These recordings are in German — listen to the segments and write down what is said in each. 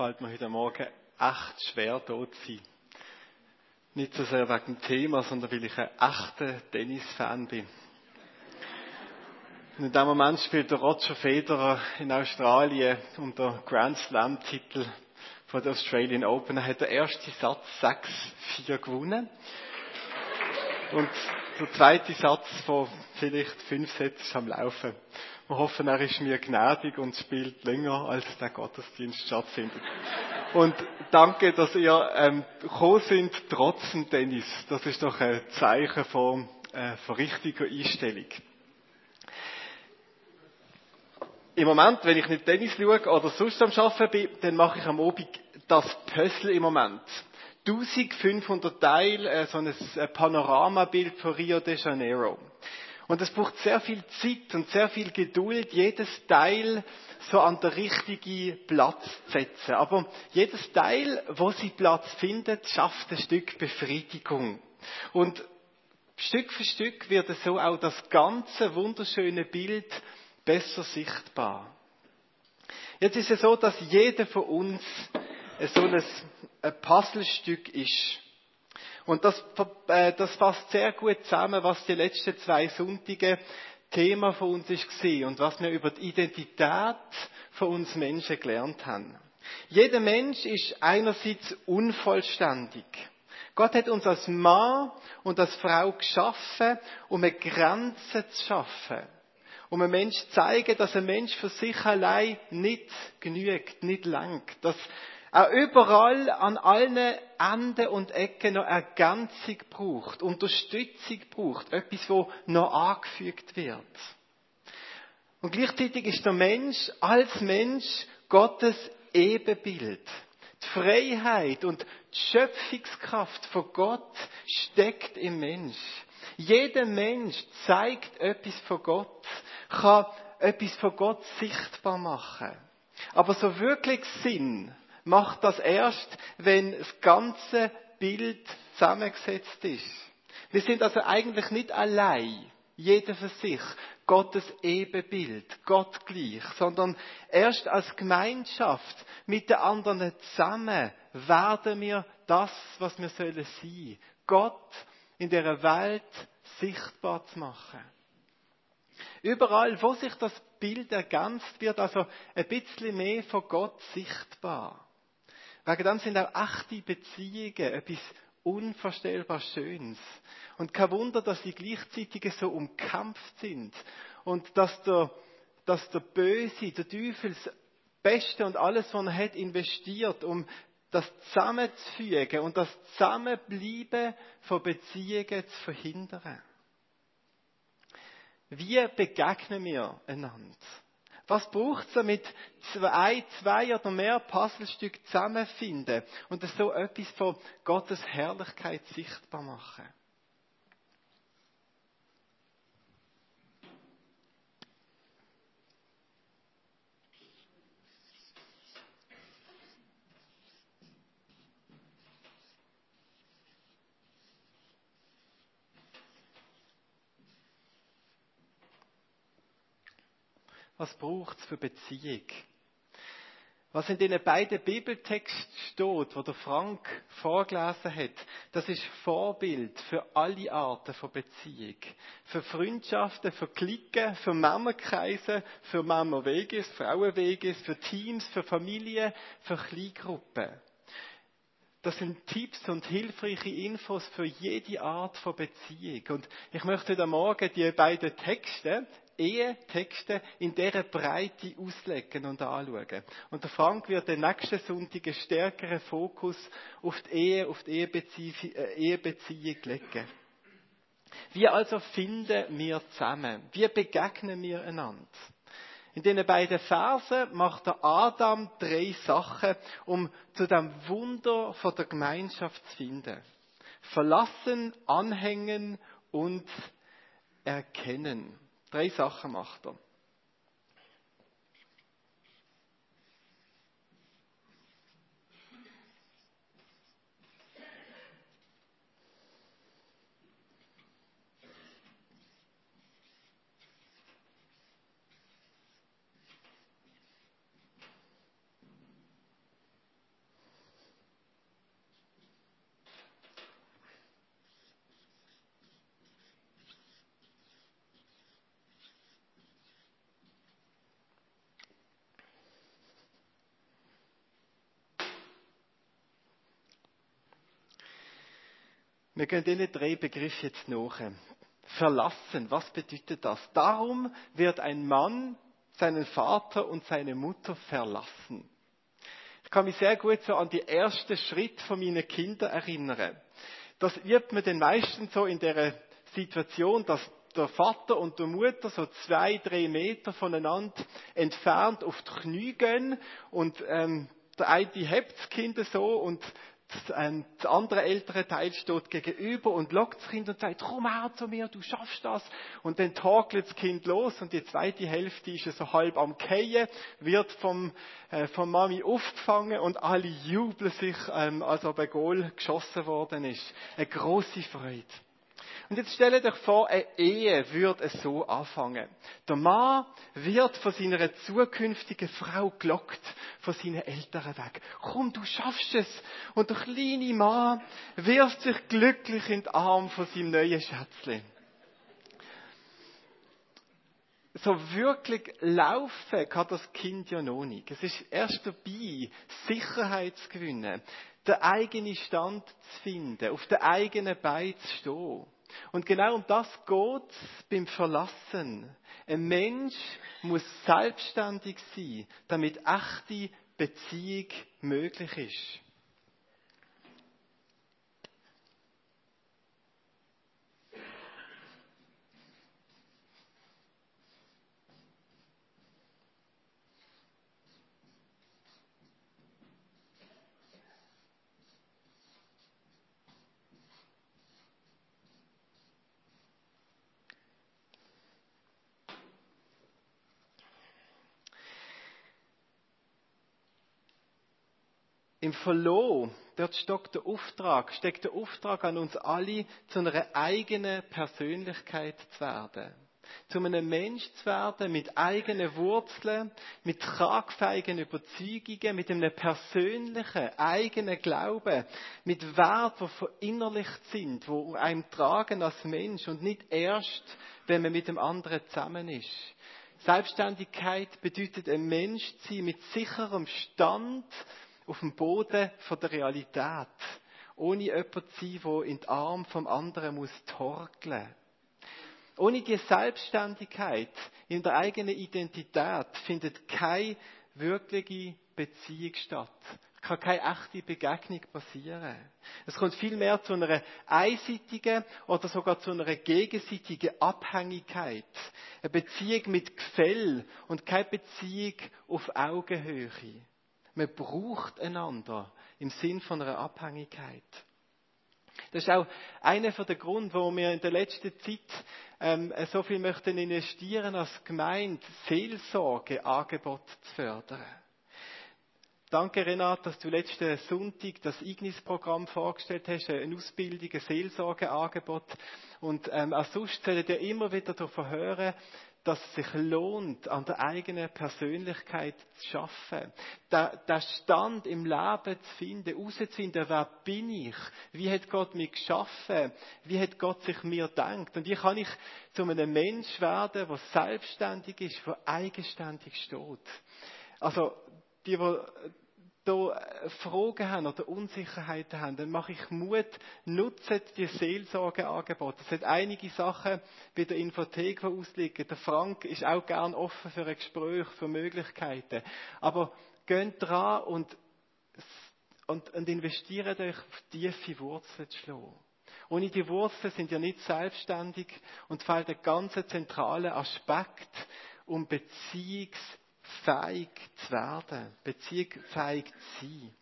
fällt mir heute Morgen echt schwer, dort zu sein. Nicht so sehr wegen dem Thema, sondern weil ich ein echter Tennis-Fan bin. Und in dem Moment spielt der Roger Federer in Australien den Grand Slam-Titel von der Australian Open. Er hat den ersten Satz 6-4 gewonnen. Und der zweite Satz von vielleicht fünf Sätzen ist am Laufen. Wir hoffen, er ist mir gnädig und spielt länger, als der Gottesdienst stattfindet. Und danke, dass ihr ähm, gekommen sind, trotz dem Tennis. Das ist doch ein Zeichen von, äh, von richtiger Einstellung. Im Moment, wenn ich nicht Tennis schaue oder sonst am Arbeiten bin, dann mache ich am Abend das Puzzle im Moment. 1500 Teile, äh, so ein Panoramabild von Rio de Janeiro. Und es braucht sehr viel Zeit und sehr viel Geduld, jedes Teil so an der richtigen Platz zu setzen. Aber jedes Teil, wo sie Platz findet, schafft ein Stück Befriedigung. Und Stück für Stück wird so auch das ganze wunderschöne Bild besser sichtbar. Jetzt ist es so, dass jeder von uns so ein Puzzlestück ist. Und das, äh, das fasst sehr gut zusammen, was die letzten zwei Sonntage Thema von uns ist und was wir über die Identität von uns Menschen gelernt haben. Jeder Mensch ist einerseits unvollständig. Gott hat uns als Mann und als Frau geschaffen, um eine Grenze zu schaffen. Um einem Mensch zu zeigen, dass ein Mensch für sich allein nicht genügt, nicht langt. Dass er überall an allen Enden und Ecken noch Ergänzung braucht, Unterstützung braucht, etwas, wo noch angefügt wird. Und gleichzeitig ist der Mensch als Mensch Gottes Ebenbild. Die Freiheit und die Schöpfungskraft von Gott steckt im Mensch. Jeder Mensch zeigt etwas von Gott, kann etwas von Gott sichtbar machen. Aber so wirklich Sinn macht das erst, wenn das ganze Bild zusammengesetzt ist. Wir sind also eigentlich nicht allein, jeder für sich, Gottes Ebenbild, Gott gleich, sondern erst als Gemeinschaft mit den anderen zusammen werden wir das, was wir sollen sein. Gott in der Welt sichtbar zu machen. Überall, wo sich das Bild ergänzt, wird also ein bisschen mehr von Gott sichtbar. Wegen dem sind auch echte Beziehungen etwas unvorstellbar Schönes. Und kein Wunder, dass sie gleichzeitig so umkämpft sind. Und dass der, dass der Böse, der Teufel, das Beste und alles, was er hat, investiert, um das zusammenzufügen und das Zusammenbleiben von Beziehungen zu verhindern. Wie begegnen wir einander? Was braucht es, damit zwei, zwei oder mehr Puzzlestücke zusammenfinden und so etwas von Gottes Herrlichkeit sichtbar machen? Was braucht es für Beziehung? Was in den beiden Bibeltexten steht, wo der Frank vorgelesen hat, das ist Vorbild für alle Arten von Beziehung. Für Freundschaften, für Klicken, für Männerkreise, für Männerweges, Frauenweges, für Teams, für Familien, für Kleingruppen. Das sind Tipps und hilfreiche Infos für jede Art von Beziehung. Und ich möchte heute Morgen die beiden Texte Ehetexte in dieser Breite auslegen und anschauen. Und der Frank wird den nächsten Sonntag einen stärkeren Fokus auf die Ehe, auf die Ehebeziehung, äh, Ehebeziehung legen. Wie also finden wir zusammen? Wie begegnen wir einander? In den beiden Versen macht der Adam drei Sachen, um zu dem Wunder von der Gemeinschaft zu finden. Verlassen, anhängen und erkennen. Drei Sachen macht er. Wir gehen diesen drei Begriffe jetzt nach. Verlassen, was bedeutet das? Darum wird ein Mann seinen Vater und seine Mutter verlassen. Ich kann mich sehr gut so an die ersten Schritte von meinen Kindern erinnern. Das übt man den meisten so in der Situation, dass der Vater und die Mutter so zwei, drei Meter voneinander entfernt auf die Knie gehen und ähm, der eine hebt das Kind so und ähm, der andere ältere Teil steht gegenüber und lockt das Kind und sagt, komm her zu mir, du schaffst das. Und dann torkelt das Kind los und die zweite Hälfte ist so halb am Keien, wird vom, äh, vom Mami aufgefangen und alle jubeln sich, ähm, als ob ein Goal geschossen worden ist. Eine große Freude. Und jetzt stellt euch vor, eine Ehe würde so anfangen. Der Mann wird von seiner zukünftigen Frau gelockt, von seinen Eltern weg. Komm, du schaffst es. Und der kleine Mann wirft sich glücklich in den Arm von seinem neuen Schätzchen. So wirklich laufen kann das Kind ja noch nicht. Es ist erst dabei, Sicherheit zu gewinnen, den eigenen Stand zu finden, auf den eigenen Beinen zu stehen. Und genau um das geht beim Verlassen. Ein Mensch muss selbstständig sein, damit echte Beziehung möglich ist. Im Verloh, dort steckt der Auftrag, steckt der Auftrag an uns alle, zu einer eigenen Persönlichkeit zu werden. Zu einem Mensch zu werden mit eigenen Wurzeln, mit tragfähigen Überzeugungen, mit einem persönlichen, eigenen Glauben, mit Werten, die verinnerlicht sind, wo einem tragen als Mensch und nicht erst, wenn man mit dem anderen zusammen ist. Selbstständigkeit bedeutet, ein Mensch zu sein mit sicherem Stand, auf dem Boden von der Realität. Ohne jemand zu sein, der in den Arm vom anderen muss torkeln. Ohne die Selbstständigkeit in der eigenen Identität findet keine wirkliche Beziehung statt. Kann keine echte Begegnung passieren. Es kommt vielmehr zu einer einseitigen oder sogar zu einer gegenseitigen Abhängigkeit. Eine Beziehung mit Gefäll und keine Beziehung auf Augenhöhe. Man braucht einander im Sinn von einer Abhängigkeit. Das ist auch einer der Gründe, warum wir in der letzten Zeit ähm, so viel möchten investieren als Gemeinde, Seelsorgeangebot zu fördern. Danke, Renat, dass du letzten Sonntag das Ignis-Programm vorgestellt hast, eine Ausbildung, ein Seelsorgeangebot. Und ähm, auch sonst solltet ihr immer wieder davon hören, dass es sich lohnt, an der eigenen Persönlichkeit zu schaffen. Der Stand im Leben zu finden, herauszufinden, wer bin ich? Wie hat Gott mich geschaffen? Wie hat Gott sich mir gedacht? Und wie kann ich zu einem Mensch werden, der selbstständig ist, der eigenständig steht? Also, die, die da äh, Fragen haben oder Unsicherheiten haben, dann mache ich Mut, nutze die Seelsorgeangebote. Es hat einige Sachen bei der Infothek, die ausliegen. Der Frank ist auch gern offen für ein Gespräch, für Möglichkeiten. Aber geht dran und, und, und investiert euch auf tiefe Wurzeln zu schlagen. Ohne die Wurzeln sind ihr nicht selbstständig und fällt der ganze zentrale Aspekt um Beziehungs fähig zu werden, beziehungsfähig zu sein.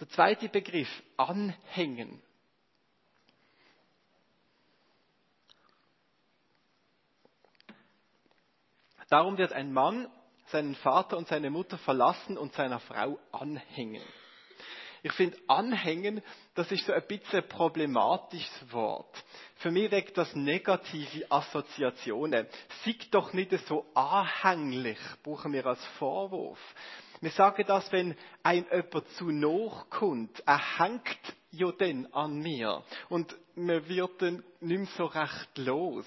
Der zweite Begriff, anhängen. Darum wird ein Mann seinen Vater und seine Mutter verlassen und seiner Frau anhängen. Ich finde, anhängen, das ist so ein bisschen ein problematisches Wort. Für mich weckt das negative Assoziationen. Sieg doch nicht so anhänglich, brauchen wir als Vorwurf. Wir sagen das, wenn ein jemand zu noch kommt. Er hängt ja dann an mir. Und man wird dann nicht mehr so recht los.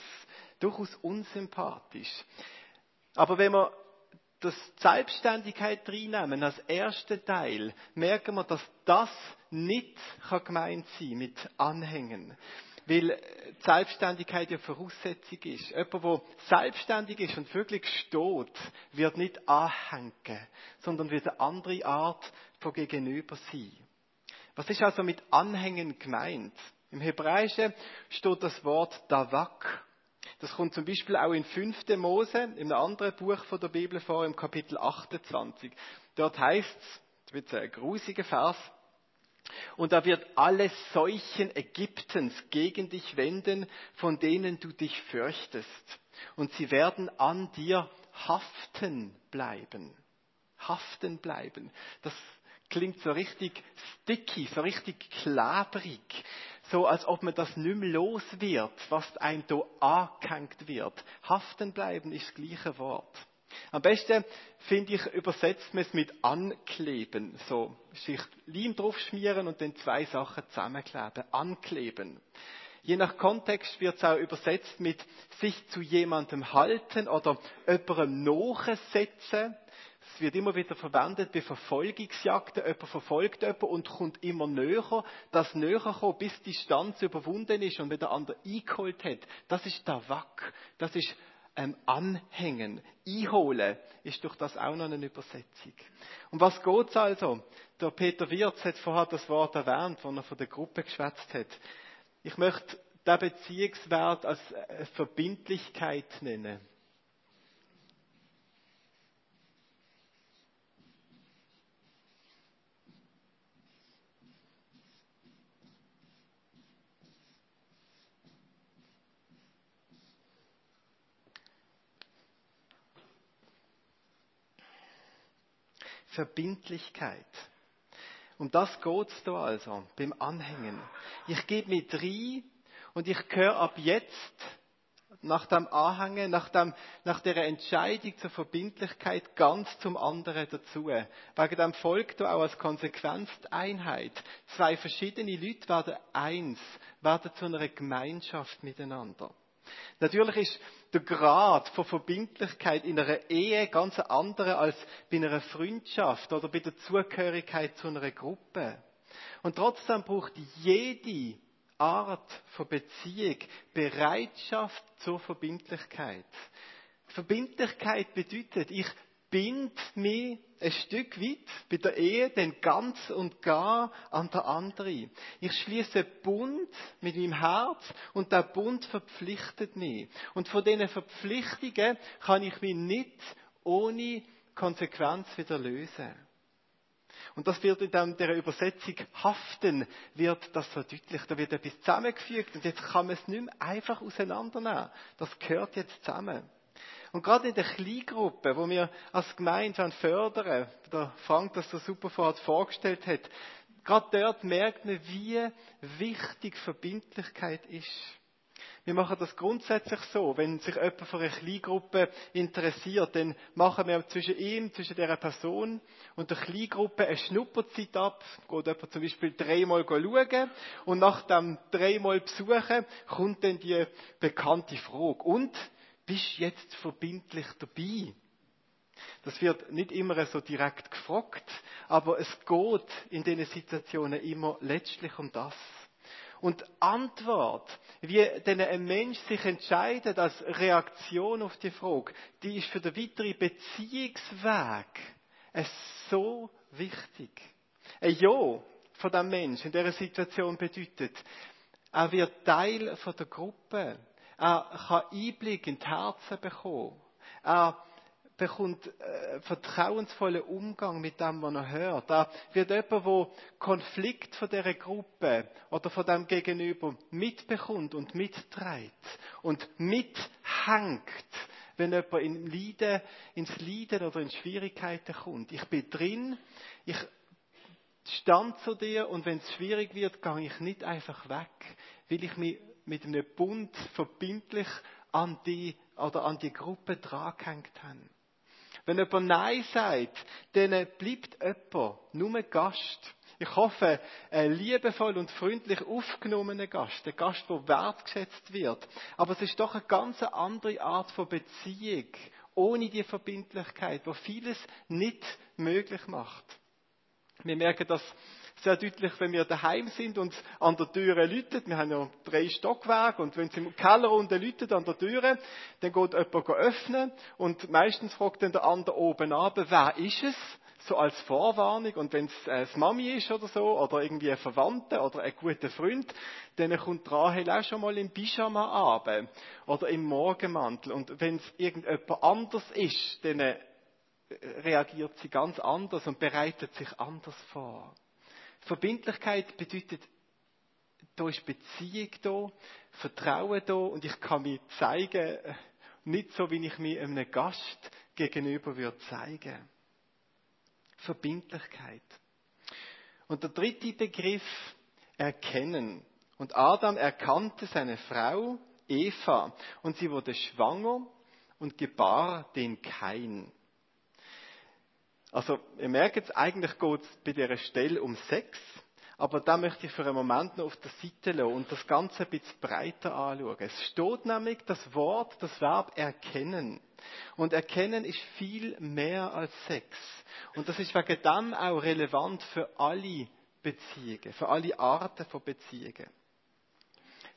Durchaus unsympathisch. Aber wenn man das Selbstständigkeit reinnehmen als ersten Teil, merken wir, dass das nicht gemeint sein mit Anhängen. Weil die Selbstständigkeit ja Voraussetzung ist. Jemand, der selbstständig ist und wirklich steht, wird nicht anhängen, sondern wird eine andere Art von Gegenüber sein. Was ist also mit Anhängen gemeint? Im Hebräischen steht das Wort Davak. Das kommt zum Beispiel auch in 5. Mose, in einem anderen Buch von der Bibel vor, im Kapitel 28. Dort heißt es, das wird ein grusiger Vers, und da wird alle Seuchen Ägyptens gegen dich wenden, von denen du dich fürchtest. Und sie werden an dir haften bleiben. Haften bleiben. Das klingt so richtig sticky, so richtig klebrig. So als ob man das nicht mehr los wird, was einem da angehängt wird. Haften bleiben ist das gleiche Wort. Am besten, finde ich, übersetzt man es mit ankleben. So, sich Leim draufschmieren und dann zwei Sachen zusammenkleben. Ankleben. Je nach Kontext wird es auch übersetzt mit sich zu jemandem halten oder jemandem nachsetzen. Es wird immer wieder verwendet bei Verfolgungsjagden. Jemand verfolgt jemanden und kommt immer näher. Das näher kommen, bis die Distanz überwunden ist und wieder andere eingeholt hat. Das ist der Wack. Das ist ähm, anhängen, einholen, ist durch das auch noch eine Übersetzung. Um was geht's also? Der Peter Wirz hat vorher das Wort erwähnt, wo er von der Gruppe geschwätzt hat. Ich möchte den Beziehungswert als äh, Verbindlichkeit nennen. Verbindlichkeit. Um das geht's da also, beim Anhängen. Ich gebe mit rein und ich gehöre ab jetzt nach dem Anhängen, nach, dem, nach der Entscheidung zur Verbindlichkeit ganz zum anderen dazu. Wegen dem folgt da auch als Konsequenz die Einheit. Zwei verschiedene Leute werden eins, werden zu einer Gemeinschaft miteinander. Natürlich ist der Grad von Verbindlichkeit in einer Ehe ganz andere als bei einer Freundschaft oder bei der Zugehörigkeit zu einer Gruppe. Und trotzdem braucht jede Art von Beziehung Bereitschaft zur Verbindlichkeit. Verbindlichkeit bedeutet, ich bind mich ein Stück weit bei der Ehe denn ganz und gar an der andere. Ich schließe Bund mit meinem Herz und der Bund verpflichtet mich. Und von diesen Verpflichtungen kann ich mich nicht ohne Konsequenz wieder lösen. Und das wird in der Übersetzung haften, wird das verdeutlicht. Da wird etwas zusammengefügt und jetzt kann man es nicht mehr einfach auseinandernehmen. Das gehört jetzt zusammen. Und gerade in der Kleingruppe, wo wir als Gemeinde fördern, der Frank das so super vorgestellt hat, gerade dort merkt man, wie wichtig Verbindlichkeit ist. Wir machen das grundsätzlich so, wenn sich jemand für eine Kleingruppe interessiert, dann machen wir zwischen ihm, zwischen der Person und der Kleingruppe eine Schnupperzeit ab. Geht jemand zum Beispiel dreimal schauen und nach dem dreimal besuchen kommt dann die bekannte Frage. Und bist jetzt verbindlich dabei? Das wird nicht immer so direkt gefragt, aber es geht in diesen Situationen immer letztlich um das. Und Antwort, wie denn ein Mensch sich entscheidet als Reaktion auf die Frage, die ist für den weiteren Beziehungsweg so wichtig. Ein Ja von dem Mensch in dieser Situation bedeutet, er wird Teil von der Gruppe. Er kann Einblick in die Herzen bekommen. Er bekommt äh, vertrauensvollen Umgang mit dem, was er hört. Er wird jemand, der Konflikt von dieser Gruppe oder von dem Gegenüber mitbekommt und mitträgt und mithängt, wenn jemand in Leiden, ins Leiden oder in Schwierigkeiten kommt. Ich bin drin, ich stand zu dir und wenn es schwierig wird, gehe ich nicht einfach weg, weil ich mich mit einem Bund verbindlich an die oder an die Gruppe drangehängt haben. Wenn jemand Nein sagt, dann bleibt jemand nur Gast. Ich hoffe, ein liebevoll und freundlich aufgenommener Gast, ein Gast, der wertgeschätzt wird. Aber es ist doch eine ganz andere Art von Beziehung ohne die Verbindlichkeit, wo vieles nicht möglich macht. Wir merken das sehr deutlich, wenn wir daheim sind und an der Türe läutet. Wir haben ja drei Stockwerke und wenn es im Keller unten läutet an der Türe, dann geht jemand öffnen und meistens fragt dann der andere oben ab, wer ist es? So als Vorwarnung. Und wenn es äh, Mami ist oder so, oder irgendwie ein Verwandter oder ein guter Freund, dann kommt Rahel auch schon mal im Pyjama ab oder im Morgenmantel. Und wenn es irgendjemand anders ist, dann äh, reagiert sie ganz anders und bereitet sich anders vor. Verbindlichkeit bedeutet, da ist Beziehung da, Vertrauen da und ich kann mich zeigen, nicht so, wie ich mich einem Gast gegenüber würde zeigen. Verbindlichkeit. Und der dritte Begriff, erkennen. Und Adam erkannte seine Frau Eva und sie wurde schwanger und gebar den Kain. Also, ihr merkt jetzt, eigentlich geht es bei dieser Stelle um Sex, aber da möchte ich für einen Moment noch auf der Seite lassen und das Ganze ein bisschen breiter anschauen. Es steht nämlich das Wort, das Verb erkennen. Und erkennen ist viel mehr als Sex. Und das ist wegen dem auch relevant für alle Beziehungen, für alle Arten von Beziehungen.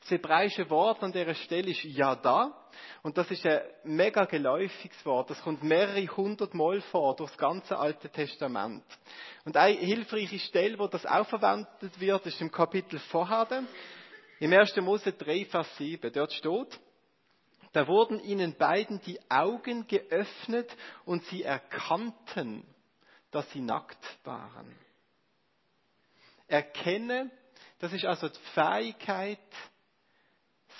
Das hebräische Wort an dieser Stelle ist Yada. Und das ist ein mega geläufiges Wort. Das kommt mehrere hundert Mal vor durch das ganze Alte Testament. Und eine hilfreiche Stelle, wo das auch verwendet wird, ist im Kapitel vorher. Im 1. Mose 3, Vers 7. Dort steht, da wurden ihnen beiden die Augen geöffnet und sie erkannten, dass sie nackt waren. Erkenne, das ist also die Fähigkeit,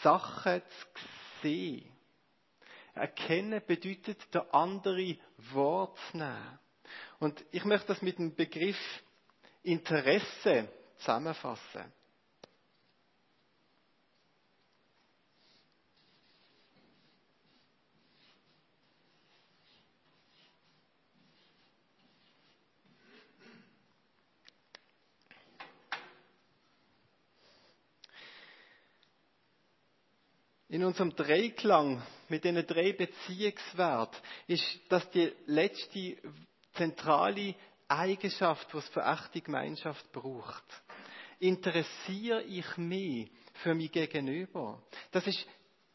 Sachen zu sehen. Erkennen bedeutet, der andere wahrzunehmen. Und ich möchte das mit dem Begriff Interesse zusammenfassen. In unserem Dreiklang mit diesen drei Beziehungswerten ist das die letzte zentrale Eigenschaft, die es für echte Gemeinschaft braucht. Interessiere ich mich für mich gegenüber? Das ist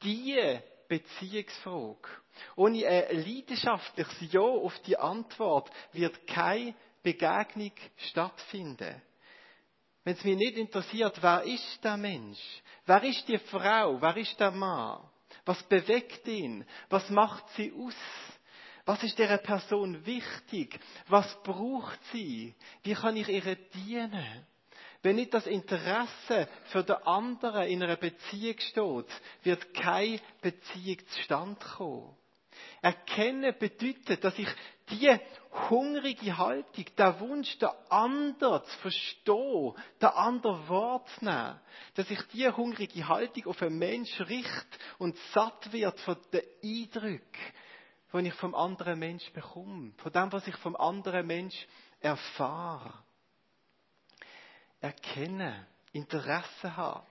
die Beziehungsfrage. Ohne ein leidenschaftliches Ja auf die Antwort wird keine Begegnung stattfinden. Wenn es mich nicht interessiert, wer ist der Mensch? Wer ist die Frau? Wer ist der Mann? Was bewegt ihn? Was macht sie aus? Was ist dieser Person wichtig? Was braucht sie? Wie kann ich ihr dienen? Wenn nicht das Interesse für den anderen in einer Beziehung steht, wird keine Beziehung zustande kommen. Erkennen bedeutet, dass ich die hungrige Haltung, der Wunsch, der andere zu verstehen, der andere wahrzunehmen, dass ich die hungrige Haltung auf einen Mensch richte und satt wird von den Eindrücken, die ich vom anderen Mensch bekomme, von dem, was ich vom anderen Mensch erfahre. Erkennen, Interesse haben.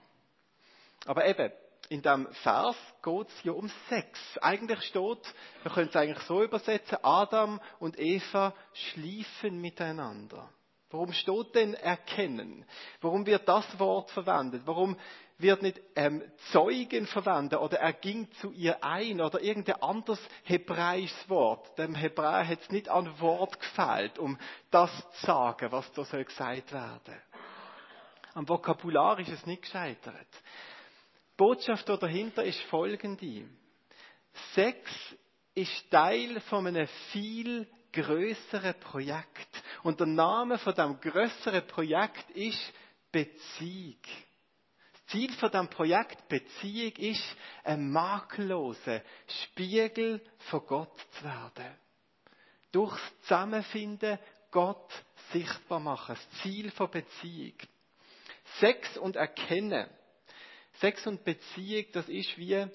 Aber eben, in dem Vers geht es ja um Sex. Eigentlich steht, wir können es eigentlich so übersetzen, Adam und Eva schliefen miteinander. Warum steht denn erkennen? Warum wird das Wort verwendet? Warum wird nicht ähm, Zeugen verwendet oder er ging zu ihr ein oder irgendein anderes hebräisches Wort? Dem Hebräer hat es nicht an Wort gefehlt, um das zu sagen, was da soll gesagt werden. Am Vokabular ist es nicht gescheitert. Botschaft dahinter ist folgende. Sex ist Teil von einem viel größeren Projekt. Und der Name von dem größeren Projekt ist Beziehung. Das Ziel von dem Projekt Beziehung ist, ein makelloser Spiegel von Gott zu werden. Durchs Zusammenfinden Gott sichtbar machen. Das Ziel von Beziehung. Sex und Erkennen Sex und Beziehung, das ist wie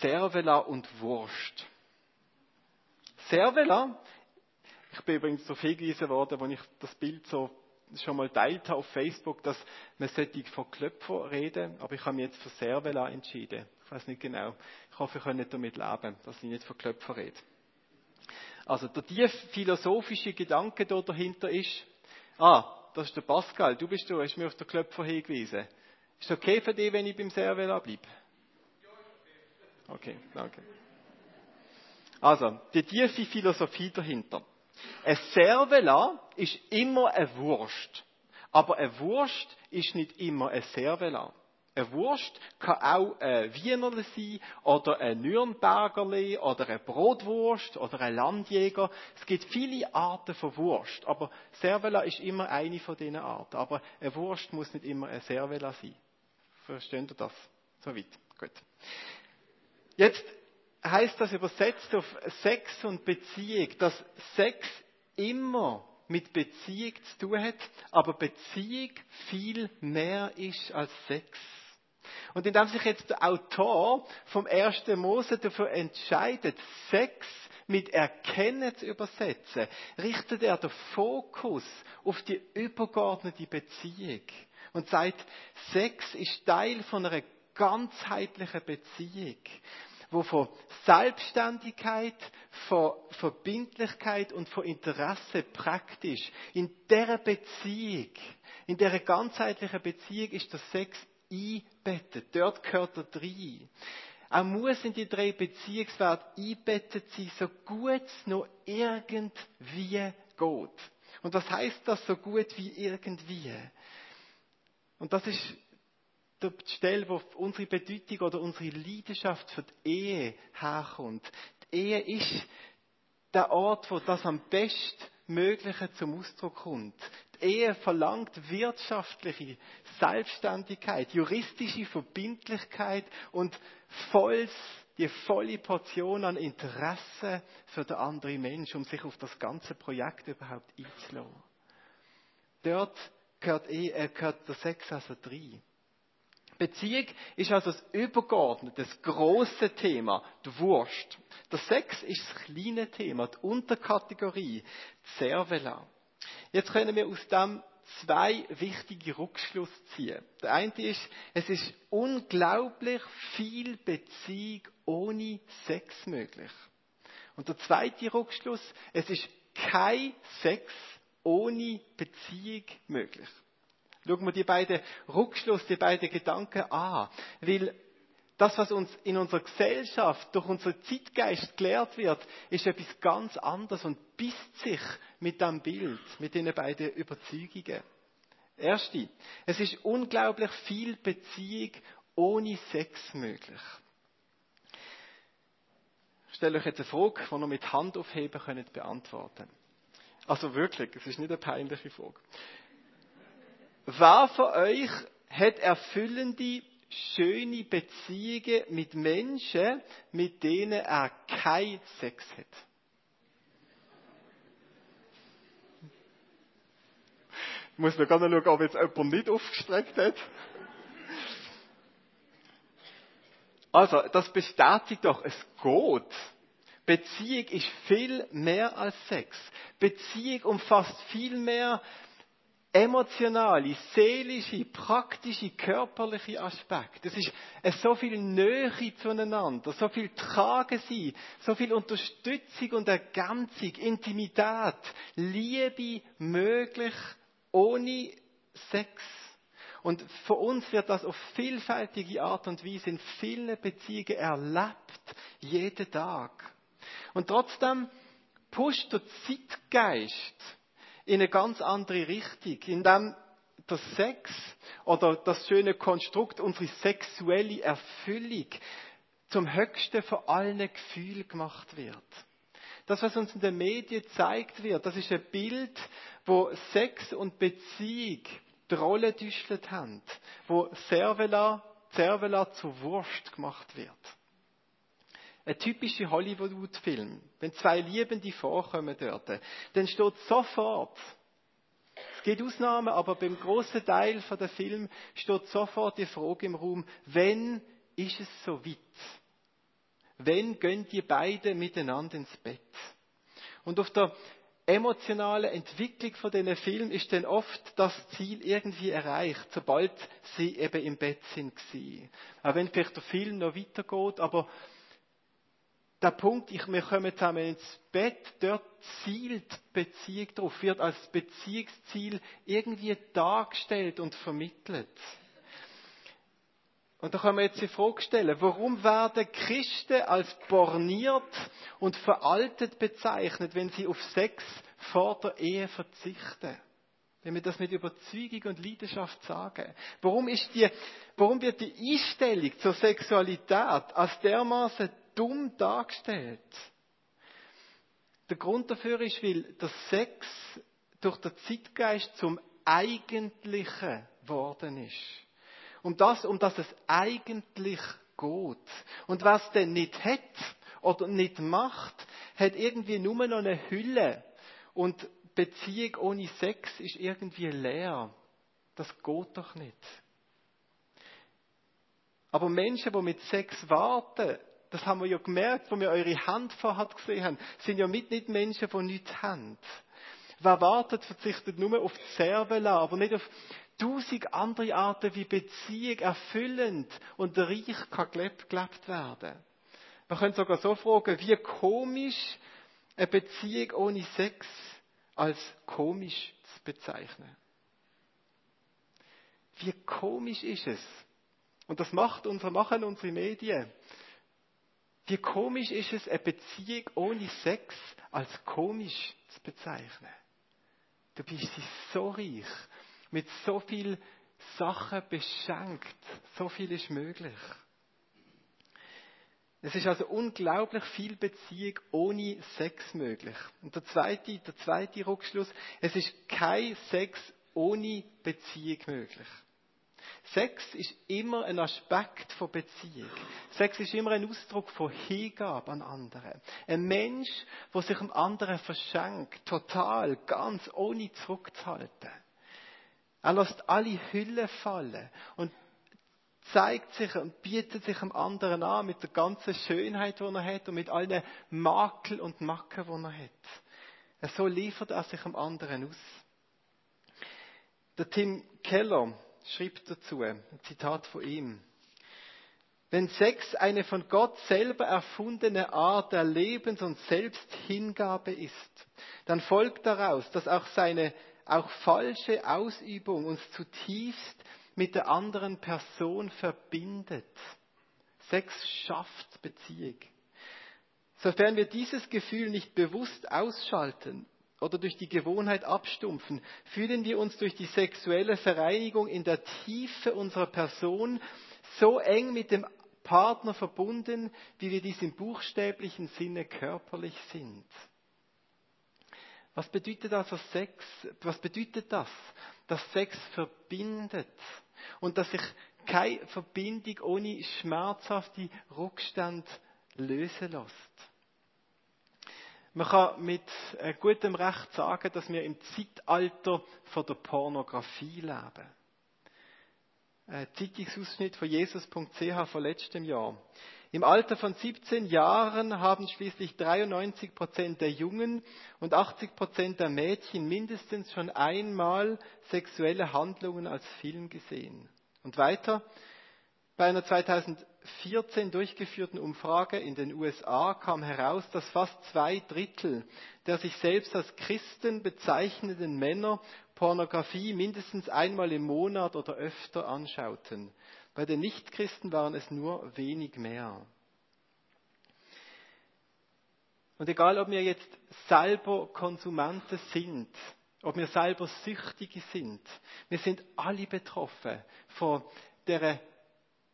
Servela und Wurst. Servela, ich bin übrigens viel gewesen worden, als ich das Bild so schon mal teilt habe auf Facebook, dass man sollte von Klöpfer reden, aber ich habe mich jetzt für Servela entschieden. Ich weiß nicht genau. Ich hoffe, ich kann nicht damit leben, dass ich nicht von Klöpfer rede. Also der tief philosophische Gedanke da dahinter ist, ah, das ist der Pascal, du bist da, hast mir auf den Klöpfer hingewiesen. Ist es okay für dich, wenn ich beim Servela bleibe? Okay, danke. Also, die tiefe Philosophie dahinter. Ein Servela ist immer eine Wurst. Aber eine Wurst ist nicht immer ein Servela. Eine Wurst kann auch ein Wienerle sein, oder ein Nürnbergerle, oder eine Brotwurst, oder ein Landjäger. Es gibt viele Arten von Wurst, aber Servela ist immer eine von diesen Arten. Aber eine Wurst muss nicht immer ein Servela sein. Versteht ihr das? Soweit. Gut. Jetzt heißt das übersetzt auf Sex und Beziehung, dass Sex immer mit Beziehung zu tun hat, aber Beziehung viel mehr ist als Sex. Und indem sich jetzt der Autor vom ersten Mose dafür entscheidet, Sex mit Erkennen zu übersetzen, richtet er den Fokus auf die übergeordnete Beziehung und sagt, Sex ist Teil von einer ganzheitlichen Beziehung wo von Selbstständigkeit, von Verbindlichkeit und von Interesse praktisch in der Beziehung, in der ganzheitlichen Beziehung ist der Sex einbettet. Dort gehört er drin. Er muss in die drei Beziehungswerte einbettet sein, so gut es noch irgendwie geht. Und das heißt das so gut wie irgendwie. Und das ist die Stelle, wo unsere Bedeutung oder unsere Leidenschaft für die Ehe herkommt. Die Ehe ist der Ort, wo das am bestmögliche zum Ausdruck kommt. Die Ehe verlangt wirtschaftliche Selbstständigkeit, juristische Verbindlichkeit und volles, die volle Portion an Interesse für den anderen Mensch, um sich auf das ganze Projekt überhaupt einzulassen. Dort gehört, Ehe, äh, gehört der Sex also drin. Beziehung ist also das übergeordnete, das große Thema, die Wurst. Der Sex ist das kleine Thema, die Unterkategorie, die Servela. Jetzt können wir aus dem zwei wichtige Rückschlüsse ziehen. Der eine ist, es ist unglaublich viel Beziehung ohne Sex möglich. Und der zweite Rückschluss, es ist kein Sex ohne Beziehung möglich. Schauen wir die beiden Rückschluss, die beiden Gedanken an. Weil das, was uns in unserer Gesellschaft durch unseren Zeitgeist gelehrt wird, ist etwas ganz anderes und bisst sich mit dem Bild, mit den beiden Überzeugungen. Erste, es ist unglaublich viel Beziehung ohne Sex möglich. Ich stelle euch jetzt eine Frage, die ihr mit Hand aufheben könnt beantworten. Also wirklich, es ist nicht eine peinliche Frage. Wer von euch hat erfüllende, schöne Beziehungen mit Menschen, mit denen er keinen Sex hat? Ich muss mir gerne schauen, ob jetzt jemand nicht aufgestreckt hat. Also, das bestätigt doch, es geht. Beziehung ist viel mehr als Sex. Beziehung umfasst viel mehr emotionale, seelische, praktische, körperliche Aspekte. Es ist so viel Nähe zueinander, so viel Tragen sein, so viel Unterstützung und Ergänzung, Intimität, Liebe möglich ohne Sex. Und für uns wird das auf vielfältige Art und Weise in vielen Beziehungen erlebt, jeden Tag. Und trotzdem pusht der Zeitgeist in eine ganz andere Richtung, in dem der Sex oder das schöne Konstrukt, unsere sexuelle Erfüllung zum höchsten von allen Gefühlen gemacht wird. Das, was uns in den Medien gezeigt wird, das ist ein Bild, wo Sex und Beziehung die Rolle düschelt haben, wo Servela, Servela zur Wurst gemacht wird. Ein typischer Hollywood-Film. Wenn zwei Liebende vorkommen dort, dann steht sofort, es gibt Ausnahmen, aber beim großen Teil der Film steht sofort die Frage im Raum, wenn ist es so weit? Wenn gehen die beiden miteinander ins Bett? Und auf der emotionalen Entwicklung von diesen Film ist dann oft das Ziel irgendwie erreicht, sobald sie eben im Bett sind. Auch wenn vielleicht der Film noch weitergeht, aber der Punkt, ich, wir kommen zusammen ins Bett, dort zielt Beziehung drauf, wird als Beziehungsziel irgendwie dargestellt und vermittelt. Und da kann man jetzt die Frage stellen, warum werden Christen als borniert und veraltet bezeichnet, wenn sie auf Sex vor der Ehe verzichten? Wenn wir das mit Überzeugung und Leidenschaft sagen. Warum ist die, warum wird die Einstellung zur Sexualität als dermaßen dumm dargestellt? Der Grund dafür ist, weil der Sex durch den Zeitgeist zum Eigentlichen geworden ist. Um das, um das es eigentlich geht. Und was denn nicht hat oder nicht macht, hat irgendwie nur noch eine Hülle. Und Beziehung ohne Sex ist irgendwie leer. Das geht doch nicht. Aber Menschen, die mit Sex warten, das haben wir ja gemerkt, wo wir eure Hand vorhat gesehen haben, sind ja mit nicht Menschen, die nichts haben. Wer wartet, verzichtet nur auf die Servela, aber nicht auf tausend andere Arten, wie Beziehung erfüllend und reich kann gelebt, gelebt werden. Man könnte sogar so fragen, wie komisch eine Beziehung ohne Sex als komisch zu bezeichnen. Wie komisch ist es? Und das macht unser, machen unsere Medien. Wie komisch ist es, eine Beziehung ohne Sex als komisch zu bezeichnen? Du bist so reich, mit so viel Sachen beschenkt, so viel ist möglich. Es ist also unglaublich viel Beziehung ohne Sex möglich. Und der zweite, der zweite Rückschluss, es ist kein Sex ohne Beziehung möglich. Sex ist immer ein Aspekt von Beziehung. Sex ist immer ein Ausdruck von Hingabe an andere. Ein Mensch, der sich dem anderen verschenkt, total, ganz ohne zurückzuhalten. Er lässt alle Hüllen fallen und zeigt sich und bietet sich dem anderen an mit der ganzen Schönheit, die er hat und mit allen Makel und Macken, die er hat. So liefert er sich dem anderen aus. Der Tim Keller schreibt dazu, ein Zitat von ihm. Wenn Sex eine von Gott selber erfundene Art der Lebens- und Selbsthingabe ist, dann folgt daraus, dass auch seine auch falsche Ausübung uns zutiefst mit der anderen Person verbindet. Sex schafft Beziehung. Sofern wir dieses Gefühl nicht bewusst ausschalten oder durch die Gewohnheit abstumpfen, fühlen wir uns durch die sexuelle Vereinigung in der Tiefe unserer Person so eng mit dem Partner verbunden, wie wir dies im buchstäblichen Sinne körperlich sind. Was bedeutet also Sex? Was bedeutet das? Dass Sex verbindet und dass sich keine Verbindung ohne schmerzhafte Rückstand lösen lässt. Man kann mit äh, gutem Recht sagen, dass wir im Zeitalter von der Pornografie leben. Ein Zeitungsausschnitt von Jesus.ch von letztem Jahr. Im Alter von 17 Jahren haben schließlich 93 Prozent der Jungen und 80 Prozent der Mädchen mindestens schon einmal sexuelle Handlungen als Film gesehen. Und weiter, bei einer 2014 durchgeführten Umfrage in den USA kam heraus, dass fast zwei Drittel der sich selbst als Christen bezeichnenden Männer Pornografie mindestens einmal im Monat oder öfter anschauten. Bei den Nichtchristen waren es nur wenig mehr. Und egal, ob wir jetzt selber Konsumenten sind, ob wir selber Süchtige sind, wir sind alle betroffen von der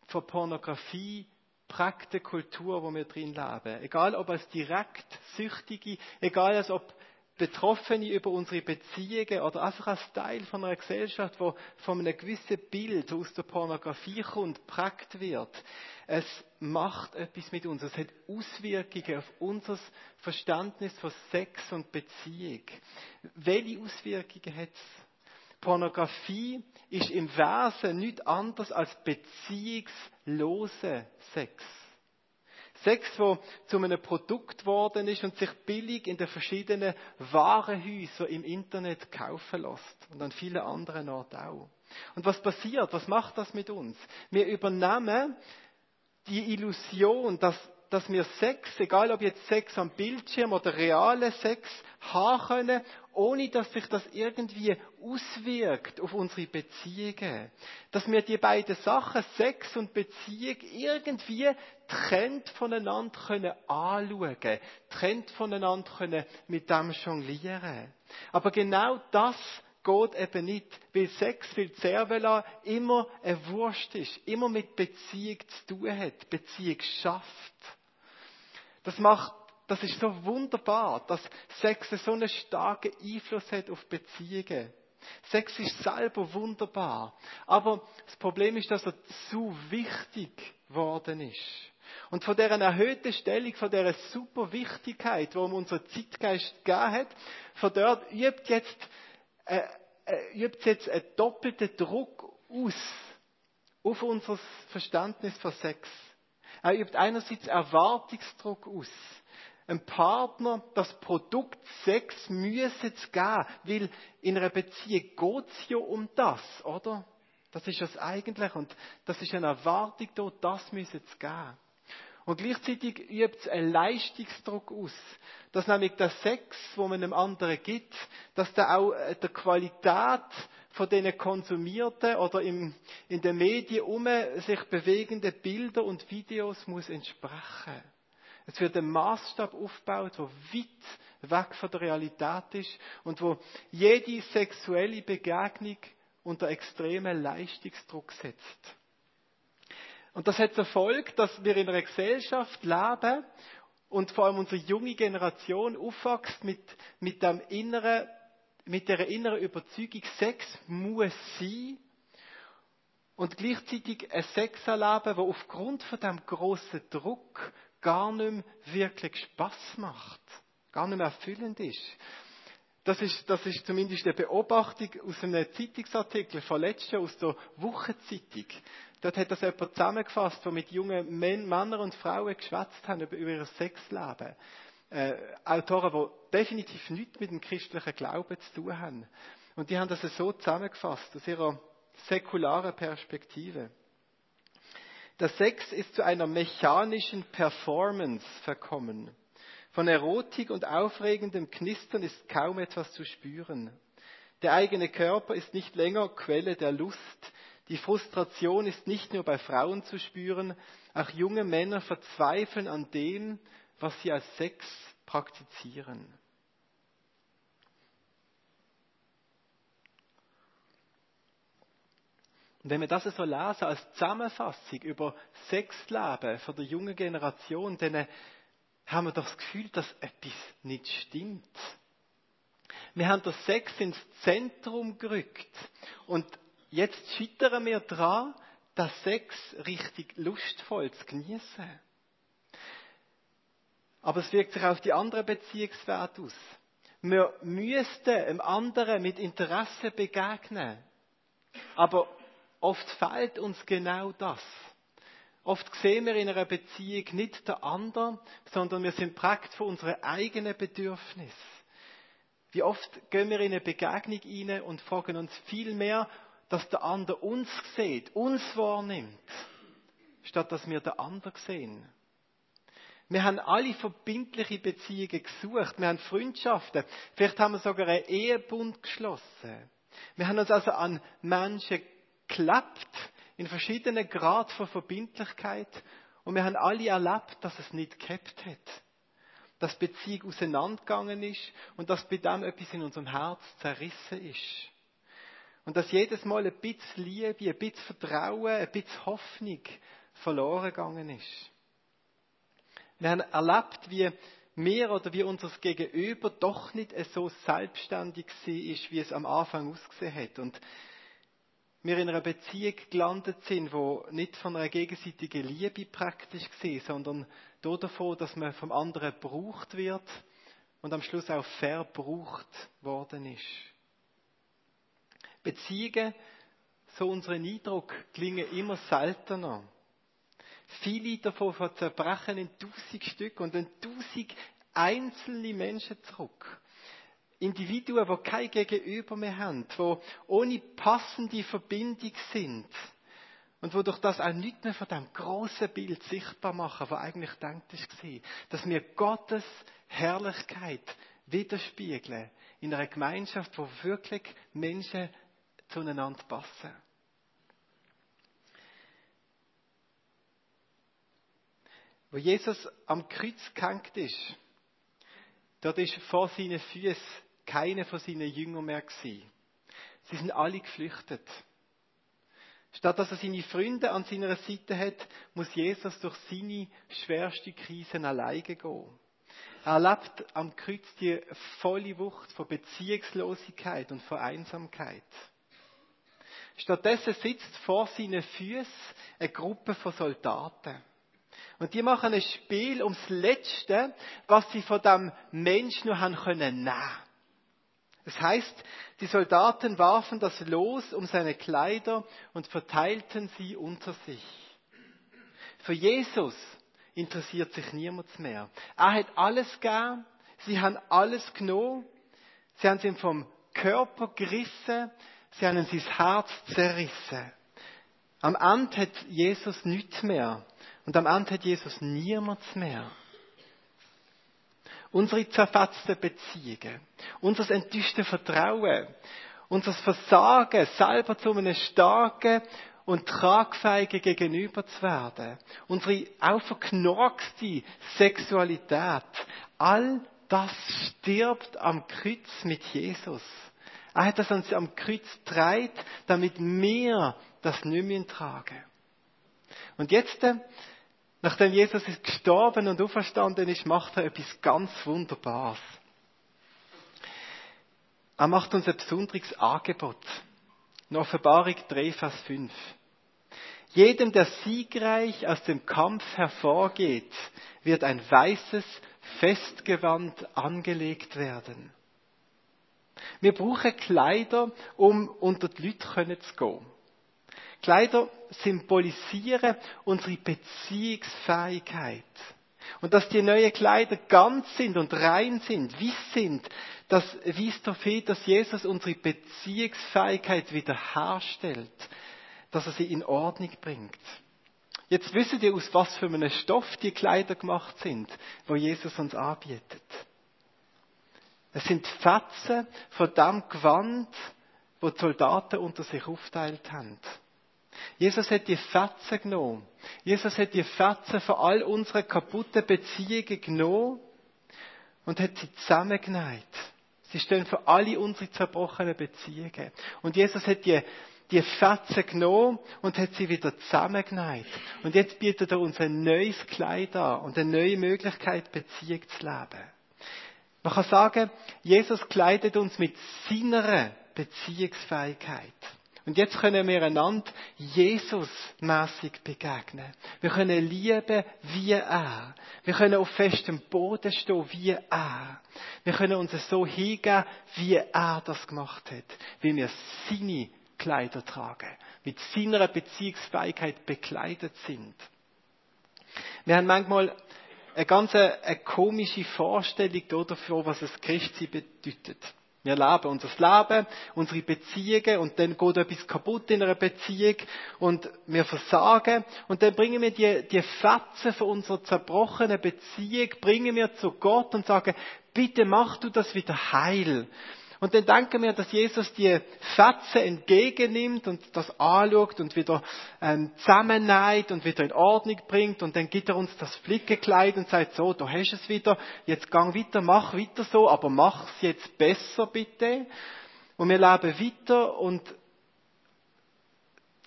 von Pornografie prägte Kultur, wo wir drin leben. Egal ob als direkt Süchtige, egal als ob Betroffene über unsere Beziehungen oder einfach als Teil von einer Gesellschaft, wo von einem gewissen Bild aus der Pornografie kommt, prägt wird. Es macht etwas mit uns. Es hat Auswirkungen auf unser Verständnis von Sex und Beziehung. Welche Auswirkungen hat es? Pornografie ist im Wesen nichts anderes als beziehungslose Sex. Sex, wo zu einem Produkt geworden ist und sich billig in den verschiedenen Warenhäusern im Internet kaufen lässt. Und an vielen anderen Orten auch. Und was passiert? Was macht das mit uns? Wir übernehmen die Illusion, dass dass wir Sex, egal ob jetzt Sex am Bildschirm oder reale Sex, haben können, ohne dass sich das irgendwie auswirkt auf unsere Beziehungen. Dass wir die beiden Sachen, Sex und Beziehung, irgendwie trennt voneinander können anschauen, trennt voneinander können mit dem jonglieren. Aber genau das geht eben nicht, weil Sex, weil Cervela immer eine Wurst ist, immer mit Beziehung zu tun hat, Beziehung schafft. Das macht, das ist so wunderbar, dass Sex so einen starken Einfluss hat auf Beziehungen. Sex ist selber wunderbar. Aber das Problem ist, dass er zu wichtig geworden ist. Und von dieser erhöhten Stellung, von dieser super Wichtigkeit, die ihm unser Zeitgeist gegeben hat, von dort übt jetzt äh, äh, übt jetzt einen doppelten Druck aus auf unser Verständnis von Sex. Er übt einerseits Erwartungsdruck aus. Ein Partner, das Produkt Sex müsse es geben, weil in einer Beziehung geht es ja um das, oder? Das ist das eigentlich und das ist eine Erwartung da, das müsse es geben. Und gleichzeitig übt es einen Leistungsdruck aus. Dass nämlich der Sex, wo man einem anderen gibt, dass der auch äh, der Qualität von den konsumierten oder im, in den Medien um sich bewegenden Bilder und Videos muss entsprechen. Es wird ein Maßstab aufgebaut, der weit weg von der Realität ist und wo jede sexuelle Begegnung unter extremen Leistungsdruck setzt. Und das hat zur Folge, dass wir in einer Gesellschaft leben und vor allem unsere junge Generation aufwächst mit, mit, dem inneren, mit der inneren Überzeugung, Sex muss sein und gleichzeitig ein Sex erleben, wo aufgrund von dem großen Druck gar nicht mehr wirklich Spaß macht, gar nicht mehr erfüllend ist. Das ist, das ist zumindest eine Beobachtung aus einem Zeitungsartikel von letztes Jahr aus der Wochenzeitung. Dort hat das jemand zusammengefasst, der mit jungen Männern und Frauen geschwätzt haben über, über ihr Sexleben. Äh, Autoren, die definitiv nichts mit dem christlichen Glauben zu tun haben. Und die haben das so zusammengefasst, aus ihrer säkularen Perspektive. Der Sex ist zu einer mechanischen Performance verkommen. Von Erotik und aufregendem Knistern ist kaum etwas zu spüren. Der eigene Körper ist nicht länger Quelle der Lust. Die Frustration ist nicht nur bei Frauen zu spüren, auch junge Männer verzweifeln an dem, was sie als Sex praktizieren. Und wenn wir das so lesen als Zusammenfassung über Sexleben von der jungen Generation, dann haben wir das Gefühl, dass etwas nicht stimmt. Wir haben das Sex ins Zentrum gerückt und jetzt scheitern wir daran, das Sex richtig lustvoll zu genießen. Aber es wirkt sich auf die anderen Beziehungswerte aus. Wir müssten einem anderen mit Interesse begegnen. Aber oft fehlt uns genau das. Oft sehen wir in einer Beziehung nicht den anderen, sondern wir sind prägt von unseren eigenen Bedürfnissen. Wie oft gehen wir in eine Begegnung hinein und fragen uns viel mehr, dass der andere uns sieht, uns wahrnimmt, statt dass wir den anderen sehen. Wir haben alle verbindliche Beziehungen gesucht. Wir haben Freundschaften. Vielleicht haben wir sogar einen Ehebund geschlossen. Wir haben uns also an Menschen geklappt, in verschiedenen Grad von Verbindlichkeit und wir haben alle erlebt, dass es nicht gehabt hat. Dass Beziehung auseinandergegangen ist und dass bei dem etwas in unserem Herz zerrissen ist. Und dass jedes Mal ein bisschen Liebe, ein bisschen Vertrauen, ein bisschen Hoffnung verloren gegangen ist. Wir haben erlebt, wie wir oder wie unser Gegenüber doch nicht so selbstständig ist, wie es am Anfang ausgesehen hat. Und wir in einer Beziehung gelandet sind, wo nicht von einer gegenseitigen Liebe praktisch war, sondern davon, dass man vom anderen gebraucht wird und am Schluss auch verbraucht worden ist. Beziehungen, so unseren Eindruck, klingen immer seltener. Viele davon zerbrechen in tausend Stück und in tausend einzelne Menschen zurück. Individuen, die kein Gegenüber mehr haben, die ohne passende Verbindung sind. und wo durch das auch nicht mehr von dem großen Bild sichtbar machen, was eigentlich denkt ist dass wir Gottes Herrlichkeit widerspiegeln in einer Gemeinschaft, wo wirklich Menschen zueinander passen. Wo Jesus am Kreuz gehängt ist, dort ist vor seinen Füßen keiner von seinen Jüngern mehr gewesen. Sie sind alle geflüchtet. Statt dass er seine Freunde an seiner Seite hat, muss Jesus durch seine schwerste Krisen alleine gehen. Er erlebt am Kreuz die volle Wucht von Beziehungslosigkeit und von Einsamkeit. Stattdessen sitzt vor seinen Füßen eine Gruppe von Soldaten. Und die machen ein Spiel ums Letzte, was sie von dem Menschen nur haben können. Es heißt, die Soldaten warfen das Los um seine Kleider und verteilten sie unter sich. Für Jesus interessiert sich niemand mehr. Er hat alles gegeben, sie haben alles genommen, sie haben ihn vom Körper gerissen, sie haben sein Herz zerrissen. Am Ende hat Jesus nichts mehr und am Ende hat Jesus niemals mehr unsere zerfetzten Beziehungen, unser enttäuschtes Vertrauen, unser Versagen, selber zu einem starken und tragfähigen gegenüber zu werden, unsere auch Sexualität, all das stirbt am Kreuz mit Jesus. Er hat das uns am Kreuz getragen, damit wir das nicht mehr tragen. Und jetzt Nachdem Jesus ist gestorben und auferstanden ist, macht er etwas ganz Wunderbares. Er macht uns ein besonderes Angebot. In Offenbarung 3, Vers 5. Jedem, der siegreich aus dem Kampf hervorgeht, wird ein weißes Festgewand angelegt werden. Wir brauchen Kleider, um unter die Leute zu gehen. Kleider symbolisieren unsere Beziehungsfähigkeit. Und dass die neuen Kleider ganz sind und rein sind, wie sind, das weist darauf hin, dass Jesus unsere Beziehungsfähigkeit wiederherstellt, dass er sie in Ordnung bringt. Jetzt wissen ihr, aus was für einem Stoff die Kleider gemacht sind, wo Jesus uns anbietet. Es sind Fetzen von dem Gewand, wo die Soldaten unter sich aufteilt haben. Jesus hat die Fetzen genommen. Jesus hat die Fetzen von all unseren kaputten Beziehungen genommen und hat sie zusammengenäht. Sie stehen für alle unsere zerbrochenen Beziehungen. Und Jesus hat die, die Fetzen genommen und hat sie wieder zusammengenäht. Und jetzt bietet er uns ein neues Kleid an und eine neue Möglichkeit, Beziehung zu leben. Man kann sagen, Jesus kleidet uns mit seiner Beziehungsfähigkeit. Und jetzt können wir einander Jesus-mässig begegnen. Wir können lieben wie er. Wir können auf festem Boden stehen wie er. Wir können uns so hingeben, wie er das gemacht hat. Wie wir seine Kleider tragen. Mit seiner Beziehungsfähigkeit bekleidet sind. Wir haben manchmal eine ganz eine komische Vorstellung dafür, was es Christsein bedeutet. Wir leben unser Leben, unsere Beziehungen und dann geht etwas kaputt in einer Beziehung und wir versagen und dann bringen wir die, die Fetzen von unserer zerbrochenen Beziehung, bringen wir zu Gott und sagen, bitte mach du das wieder heil. Und dann denken wir, dass Jesus die Fetzen entgegennimmt und das anschaut und wieder ähm, zusammennäht und wieder in Ordnung bringt und dann gibt er uns das Flickenkleid und sagt so, da hast du es wieder, jetzt gang weiter, mach weiter so, aber mach es jetzt besser bitte. Und wir leben weiter und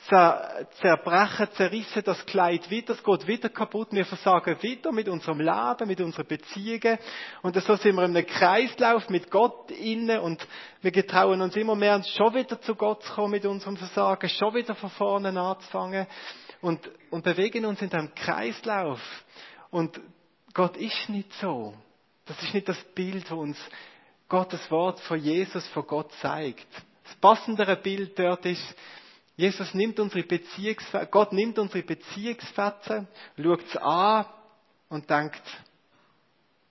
zerbrechen, zerrissen das Kleid wieder, es geht wieder kaputt, wir versagen wieder mit unserem Leben, mit unseren Beziehungen und so sind wir in einem Kreislauf mit Gott inne und wir getrauen uns immer mehr, schon wieder zu Gott zu kommen mit unserem Versagen, schon wieder von vorne anzufangen und, und bewegen uns in einem Kreislauf und Gott ist nicht so. Das ist nicht das Bild, das uns Gottes Wort von Jesus, von Gott zeigt. Das passendere Bild dort ist, Jesus nimmt unsere Beziehungsfetzen, Gott nimmt unsere Beziehungsfetzen, schaut es an und denkt,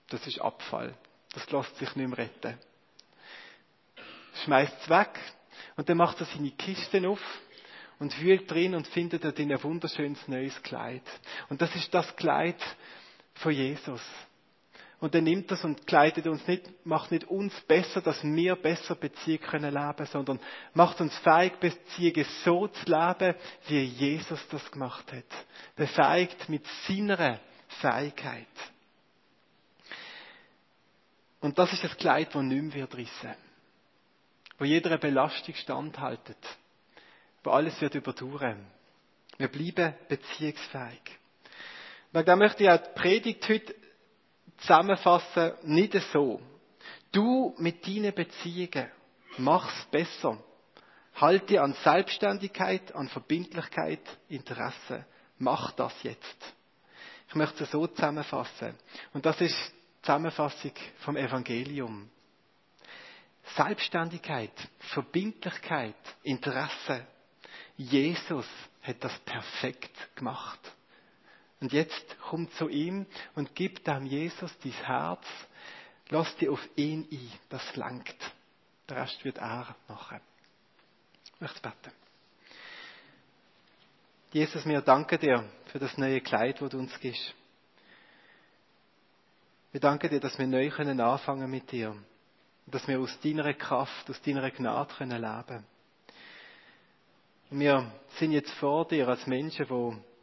das ist Abfall. Das lässt sich nicht mehr retten. Schmeißt es weg und dann macht er seine Kisten auf und wühlt drin und findet dort ein wunderschönes neues Kleid. Und das ist das Kleid von Jesus. Und er nimmt das und kleidet uns nicht, macht nicht uns besser, dass wir besser Beziehungen können leben, sondern macht uns fähig, Beziehungen so zu leben, wie Jesus das gemacht hat. Befähigt mit seiner Fähigkeit. Und das ist das Kleid, das nicht mehr wird rissen. Wo jeder Belastung standhaltet. Wo alles wird überdauern. Wir bleiben beziehungsfähig. Und da möchte ich auch die Predigt heute zusammenfassen, nicht so. Du mit deinen Beziehungen mach's besser. Halte an Selbstständigkeit, an Verbindlichkeit, Interesse. Mach das jetzt. Ich möchte es so zusammenfassen. Und das ist die Zusammenfassung vom Evangelium. Selbstständigkeit, Verbindlichkeit, Interesse. Jesus hat das perfekt gemacht. Und jetzt komm zu ihm und gib dem Jesus dein Herz. Lass dich auf ihn ein. Das langt. Der Rest wird er machen. Ich möchte beten. Jesus, wir danken dir für das neue Kleid, das du uns gibst. Wir danken dir, dass wir neu können anfangen mit dir. Und dass wir aus deiner Kraft, aus deiner Gnade können leben. Und wir sind jetzt vor dir als Menschen, die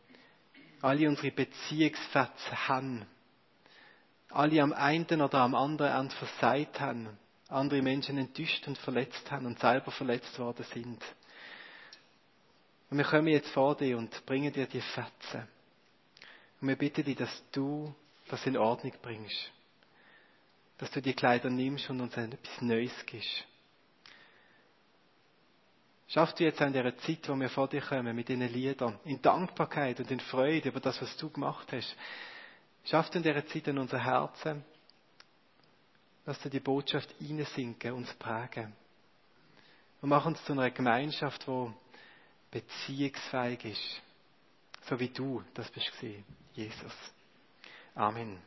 alle unsere Beziehungsfetzen haben. Alle am einen oder am anderen Ende versagt haben. Andere Menschen enttäuscht und verletzt haben und selber verletzt worden sind. Und wir kommen jetzt vor dir und bringen dir die Fetzen. Und wir bitten dich, dass du das in Ordnung bringst. Dass du die Kleider nimmst und uns etwas Neues gibst. Schaffst du jetzt an dieser Zeit, wo wir vor dir kommen, mit diesen Liedern, in Dankbarkeit und in Freude über das, was du gemacht hast, schaffst du in dieser Zeit in unser Herzen, dass du die Botschaft reinsinken, uns prägen. Und mach uns zu einer Gemeinschaft, die beziehungsfähig ist. So wie du das bist gesehen, Jesus. Amen.